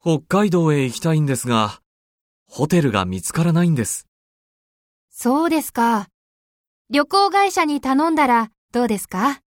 北海道へ行きたいんですが、ホテルが見つからないんです。そうですか。旅行会社に頼んだらどうですか？